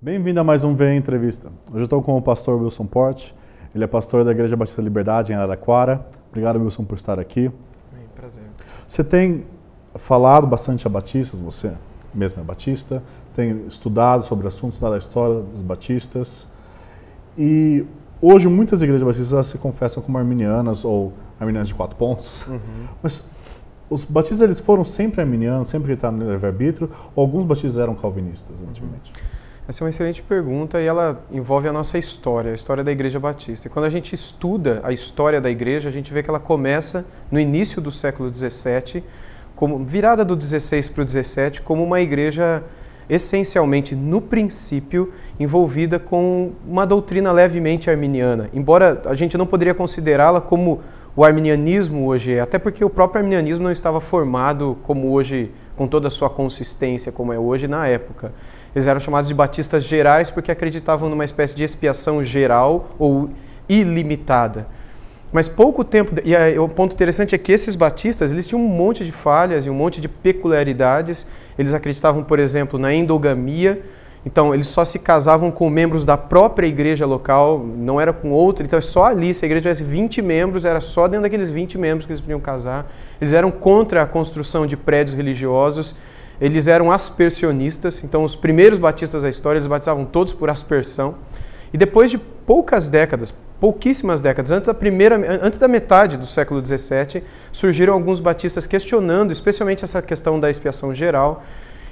Bem-vindo a mais um VE Entrevista. Hoje eu estou com o pastor Wilson Porte. Ele é pastor da Igreja Batista Liberdade em Araraquara. Obrigado, Wilson, por estar aqui. Bem, prazer. Você tem falado bastante a batistas, você mesmo é batista, tem estudado sobre assuntos estudado a história dos batistas. E hoje muitas igrejas batistas se confessam como arminianas ou arminianas de quatro pontos. Uhum. Mas os batistas eles foram sempre arminianos, sempre que no livre-arbítrio, ou alguns batistas eram calvinistas antigamente? Uhum. Essa é uma excelente pergunta e ela envolve a nossa história, a história da Igreja Batista. E quando a gente estuda a história da Igreja, a gente vê que ela começa no início do século XVII, como virada do 16 para o 17, como uma igreja essencialmente, no princípio, envolvida com uma doutrina levemente arminiana. Embora a gente não poderia considerá-la como o arminianismo hoje é, até porque o próprio arminianismo não estava formado como hoje, com toda a sua consistência, como é hoje na época. Eles eram chamados de batistas gerais porque acreditavam numa espécie de expiação geral ou ilimitada. Mas pouco tempo, e aí, o ponto interessante é que esses batistas, eles tinham um monte de falhas e um monte de peculiaridades. Eles acreditavam, por exemplo, na endogamia, então eles só se casavam com membros da própria igreja local, não era com outra. Então é só ali, se a igreja tivesse 20 membros, era só dentro daqueles 20 membros que eles podiam casar. Eles eram contra a construção de prédios religiosos eles eram aspersionistas, então os primeiros batistas da história, eles batizavam todos por aspersão. E depois de poucas décadas, pouquíssimas décadas, antes da, primeira, antes da metade do século XVII, surgiram alguns batistas questionando, especialmente essa questão da expiação geral,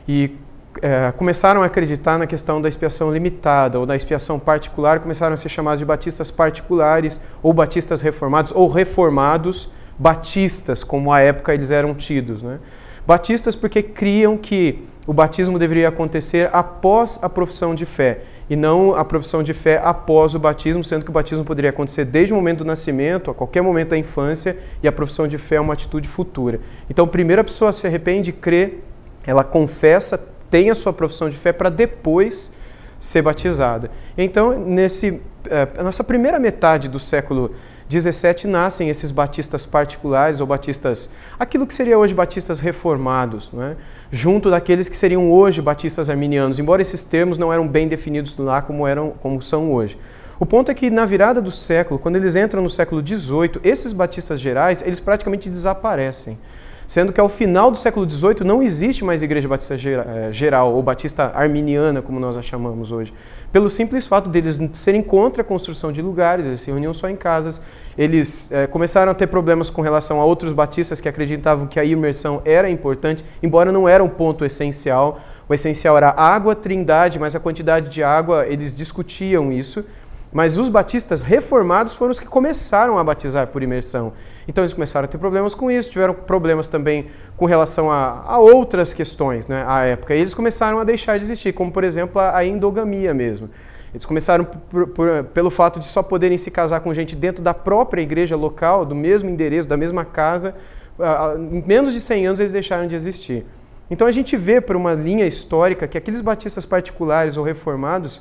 e é, começaram a acreditar na questão da expiação limitada ou da expiação particular, começaram a ser chamados de batistas particulares, ou batistas reformados, ou reformados batistas, como à época eles eram tidos. Né? Batistas porque criam que o batismo deveria acontecer após a profissão de fé e não a profissão de fé após o batismo, sendo que o batismo poderia acontecer desde o momento do nascimento, a qualquer momento da infância, e a profissão de fé é uma atitude futura. Então, primeiro a pessoa se arrepende, crê, ela confessa, tem a sua profissão de fé para depois ser batizada. Então, nesse, eh, nessa primeira metade do século 17 nascem esses batistas particulares ou batistas, aquilo que seria hoje batistas reformados, é? junto daqueles que seriam hoje batistas arminianos, embora esses termos não eram bem definidos lá como, eram, como são hoje. O ponto é que na virada do século, quando eles entram no século XVIII, esses batistas gerais, eles praticamente desaparecem sendo que ao final do século XVIII não existe mais igreja batista eh, geral ou batista arminiana, como nós a chamamos hoje, pelo simples fato deles serem contra a construção de lugares, eles se reuniam só em casas, eles é, começaram a ter problemas com relação a outros batistas que acreditavam que a imersão era importante, embora não era um ponto essencial. O essencial era água, trindade, mas a quantidade de água, eles discutiam isso. Mas os batistas reformados foram os que começaram a batizar por imersão. Então eles começaram a ter problemas com isso, tiveram problemas também com relação a, a outras questões né, à época. E eles começaram a deixar de existir, como por exemplo a, a endogamia mesmo. Eles começaram por, por, pelo fato de só poderem se casar com gente dentro da própria igreja local, do mesmo endereço, da mesma casa. Em menos de 100 anos eles deixaram de existir. Então a gente vê por uma linha histórica que aqueles batistas particulares ou reformados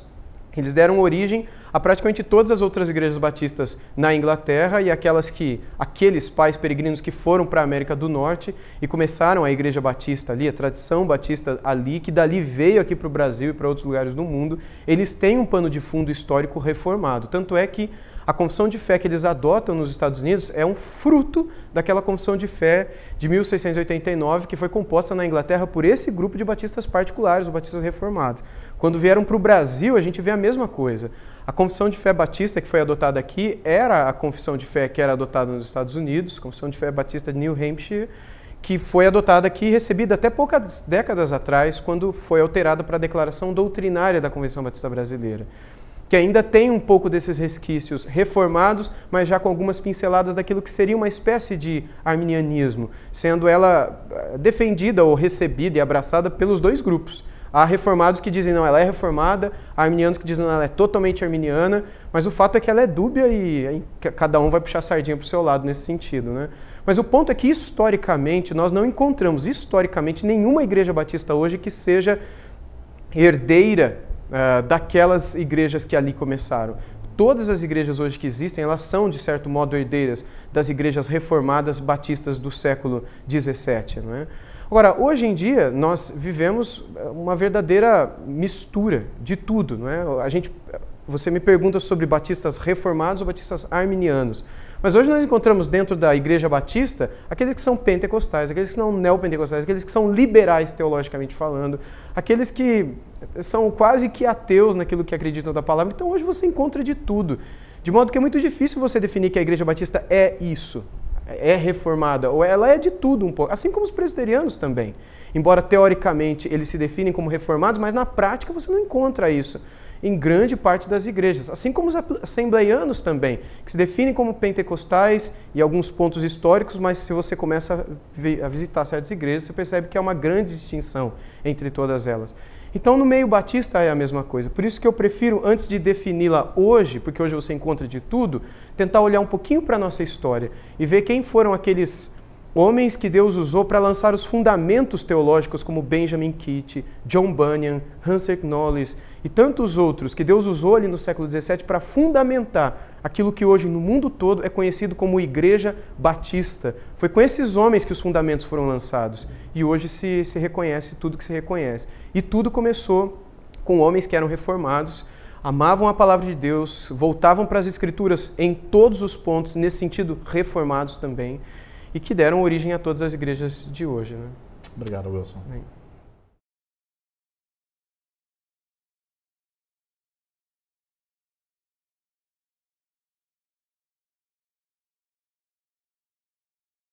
eles deram origem a praticamente todas as outras igrejas batistas na Inglaterra e aquelas que aqueles pais peregrinos que foram para a América do Norte e começaram a igreja batista ali, a tradição batista ali, que dali veio aqui para o Brasil e para outros lugares do mundo, eles têm um pano de fundo histórico reformado. Tanto é que a confissão de fé que eles adotam nos Estados Unidos é um fruto daquela confissão de fé de 1689 que foi composta na Inglaterra por esse grupo de batistas particulares, os batistas reformados. Quando vieram para o Brasil, a gente vê a mesma coisa. A confissão de fé batista que foi adotada aqui era a confissão de fé que era adotada nos Estados Unidos, confissão de fé batista de New Hampshire, que foi adotada aqui e recebida até poucas décadas atrás, quando foi alterada para a declaração doutrinária da Convenção Batista Brasileira que ainda tem um pouco desses resquícios reformados, mas já com algumas pinceladas daquilo que seria uma espécie de arminianismo, sendo ela eh, defendida ou recebida e abraçada pelos dois grupos. Há reformados que dizem não, ela é reformada, há arminianos que dizem não, ela é totalmente arminiana, mas o fato é que ela é dúbia e cada um vai puxar a sardinha para o seu lado nesse sentido. Né? Mas o ponto é que historicamente nós não encontramos historicamente nenhuma igreja batista hoje que seja herdeira uh, daquelas igrejas que ali começaram. todas as igrejas hoje que existem, elas são, de certo modo, herdeiras das igrejas reformadas batistas do século XVII. Não é? Agora, hoje em dia, nós vivemos uma verdadeira mistura de tudo. Não é? A gente, você me pergunta sobre batistas reformados ou batistas arminianos. Mas hoje nós encontramos dentro da Igreja Batista aqueles que são pentecostais, aqueles que são neopentecostais, aqueles que são liberais teologicamente falando, aqueles que são quase que ateus naquilo que acreditam da palavra. Então hoje você encontra de tudo. De modo que é muito difícil você definir que a Igreja Batista é isso, é reformada, ou ela é de tudo um pouco, assim como os presbiterianos também. Embora teoricamente eles se definem como reformados, mas na prática você não encontra isso em grande parte das igrejas, assim como os assembleianos também, que se definem como pentecostais e alguns pontos históricos, mas se você começa a visitar certas igrejas, você percebe que há uma grande distinção entre todas elas. Então, no meio batista é a mesma coisa. Por isso que eu prefiro, antes de defini-la hoje, porque hoje você encontra de tudo, tentar olhar um pouquinho para a nossa história e ver quem foram aqueles Homens que Deus usou para lançar os fundamentos teológicos, como Benjamin Kitt, John Bunyan, Hansel Knowles e tantos outros, que Deus usou ali no século XVII para fundamentar aquilo que hoje no mundo todo é conhecido como Igreja Batista. Foi com esses homens que os fundamentos foram lançados. E hoje se, se reconhece tudo que se reconhece. E tudo começou com homens que eram reformados, amavam a palavra de Deus, voltavam para as Escrituras em todos os pontos, nesse sentido, reformados também e que deram origem a todas as igrejas de hoje. Né? Obrigado, Wilson. Bem.